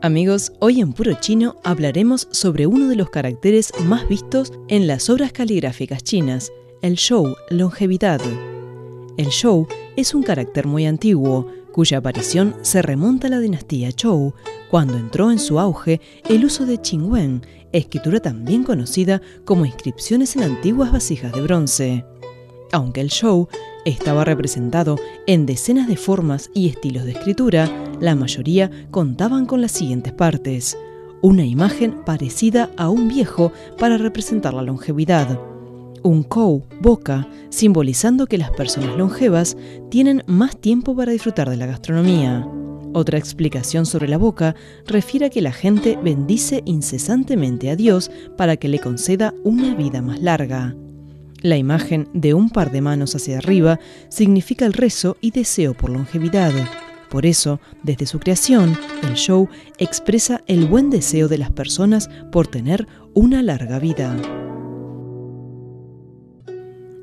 Amigos, hoy en Puro Chino hablaremos sobre uno de los caracteres más vistos en las obras caligráficas chinas, el show longevidad. El show es un carácter muy antiguo, cuya aparición se remonta a la dinastía Zhou, cuando entró en su auge el uso de Qingwen, escritura también conocida como inscripciones en antiguas vasijas de bronce. Aunque el show estaba representado en decenas de formas y estilos de escritura, la mayoría contaban con las siguientes partes. Una imagen parecida a un viejo para representar la longevidad. Un kou, boca, simbolizando que las personas longevas tienen más tiempo para disfrutar de la gastronomía. Otra explicación sobre la boca refiere a que la gente bendice incesantemente a Dios para que le conceda una vida más larga. La imagen de un par de manos hacia arriba significa el rezo y deseo por longevidad. Por eso, desde su creación, el show expresa el buen deseo de las personas por tener una larga vida.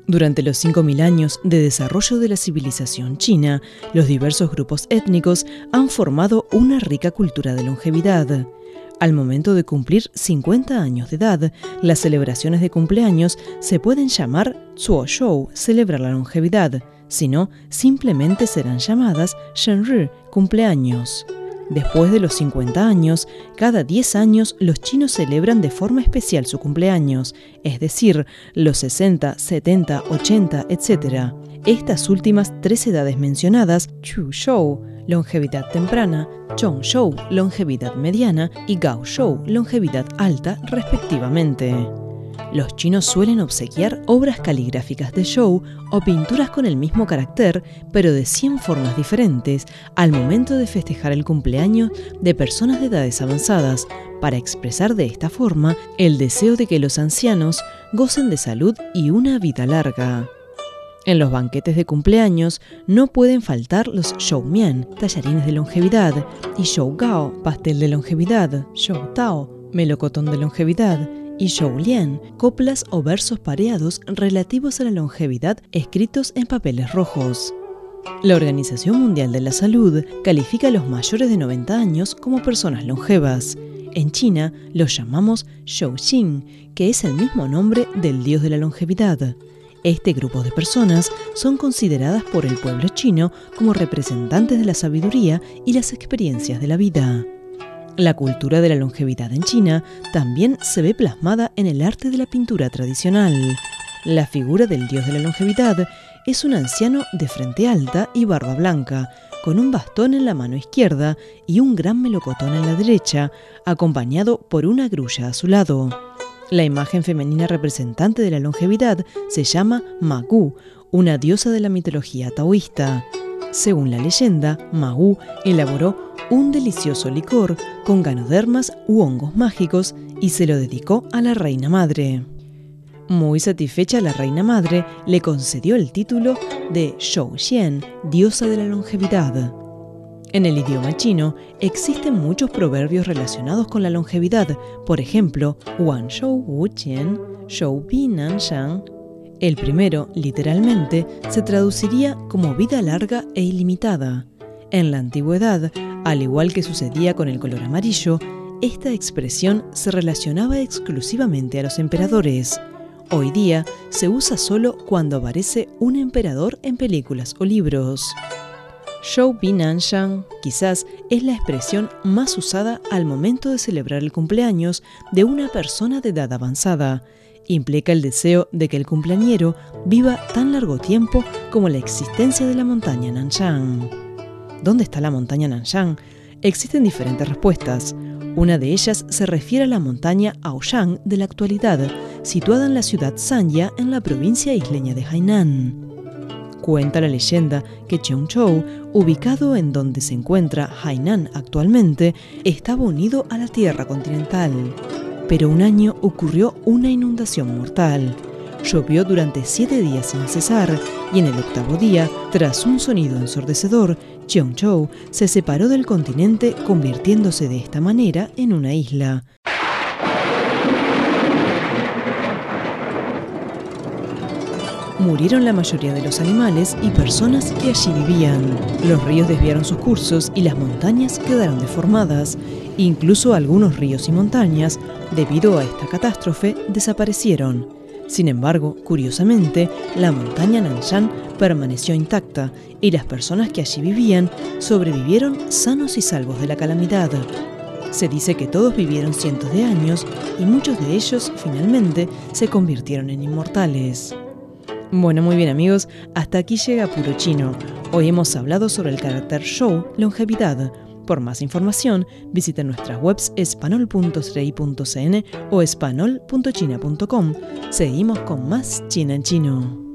Durante los 5.000 años de desarrollo de la civilización china, los diversos grupos étnicos han formado una rica cultura de longevidad. Al momento de cumplir 50 años de edad, las celebraciones de cumpleaños se pueden llamar Zuo Shou, celebrar la longevidad, sino simplemente serán llamadas Shenri, cumpleaños. Después de los 50 años, cada 10 años los chinos celebran de forma especial su cumpleaños, es decir, los 60, 70, 80, etc. Estas últimas tres edades mencionadas, Chu Shou, longevidad temprana, Chong Shou, longevidad mediana y Gao Shou, longevidad alta, respectivamente. Los chinos suelen obsequiar obras caligráficas de show o pinturas con el mismo carácter, pero de 100 formas diferentes, al momento de festejar el cumpleaños de personas de edades avanzadas, para expresar de esta forma el deseo de que los ancianos gocen de salud y una vida larga. En los banquetes de cumpleaños no pueden faltar los mian, tallarines de longevidad, y gao, pastel de longevidad, tao, melocotón de longevidad, y lian, coplas o versos pareados relativos a la longevidad escritos en papeles rojos. La Organización Mundial de la Salud califica a los mayores de 90 años como personas longevas. En China los llamamos Xin, que es el mismo nombre del dios de la longevidad. Este grupo de personas son consideradas por el pueblo chino como representantes de la sabiduría y las experiencias de la vida. La cultura de la longevidad en China también se ve plasmada en el arte de la pintura tradicional. La figura del dios de la longevidad es un anciano de frente alta y barba blanca, con un bastón en la mano izquierda y un gran melocotón en la derecha, acompañado por una grulla a su lado. La imagen femenina representante de la longevidad se llama Magu, una diosa de la mitología taoísta. Según la leyenda, Magu elaboró un delicioso licor con ganodermas u hongos mágicos y se lo dedicó a la reina madre. Muy satisfecha la reina madre le concedió el título de Shou Xian, diosa de la longevidad. En el idioma chino existen muchos proverbios relacionados con la longevidad, por ejemplo, Wan Shou Wu Qian, Shou Bi Nan Shang. El primero, literalmente, se traduciría como vida larga e ilimitada. En la antigüedad, al igual que sucedía con el color amarillo, esta expresión se relacionaba exclusivamente a los emperadores. Hoy día se usa solo cuando aparece un emperador en películas o libros. Shou Shang quizás es la expresión más usada al momento de celebrar el cumpleaños de una persona de edad avanzada. Implica el deseo de que el cumpleañero viva tan largo tiempo como la existencia de la montaña Nanshan. ¿Dónde está la montaña Nanshan? Existen diferentes respuestas. Una de ellas se refiere a la montaña Aoyang de la actualidad, situada en la ciudad Sanya en la provincia isleña de Hainan. Cuenta la leyenda que Cheongchou, ubicado en donde se encuentra Hainan actualmente, estaba unido a la Tierra continental. Pero un año ocurrió una inundación mortal. Llovió durante siete días sin cesar y en el octavo día, tras un sonido ensordecedor, Cheongchou se separó del continente convirtiéndose de esta manera en una isla. Murieron la mayoría de los animales y personas que allí vivían. Los ríos desviaron sus cursos y las montañas quedaron deformadas. Incluso algunos ríos y montañas, debido a esta catástrofe, desaparecieron. Sin embargo, curiosamente, la montaña Nanshan permaneció intacta y las personas que allí vivían sobrevivieron sanos y salvos de la calamidad. Se dice que todos vivieron cientos de años y muchos de ellos finalmente se convirtieron en inmortales. Bueno, muy bien amigos, hasta aquí llega Puro Chino. Hoy hemos hablado sobre el carácter show longevidad. Por más información, visiten nuestras webs espanol.srei.cn o espanol.china.com. Seguimos con más China en Chino.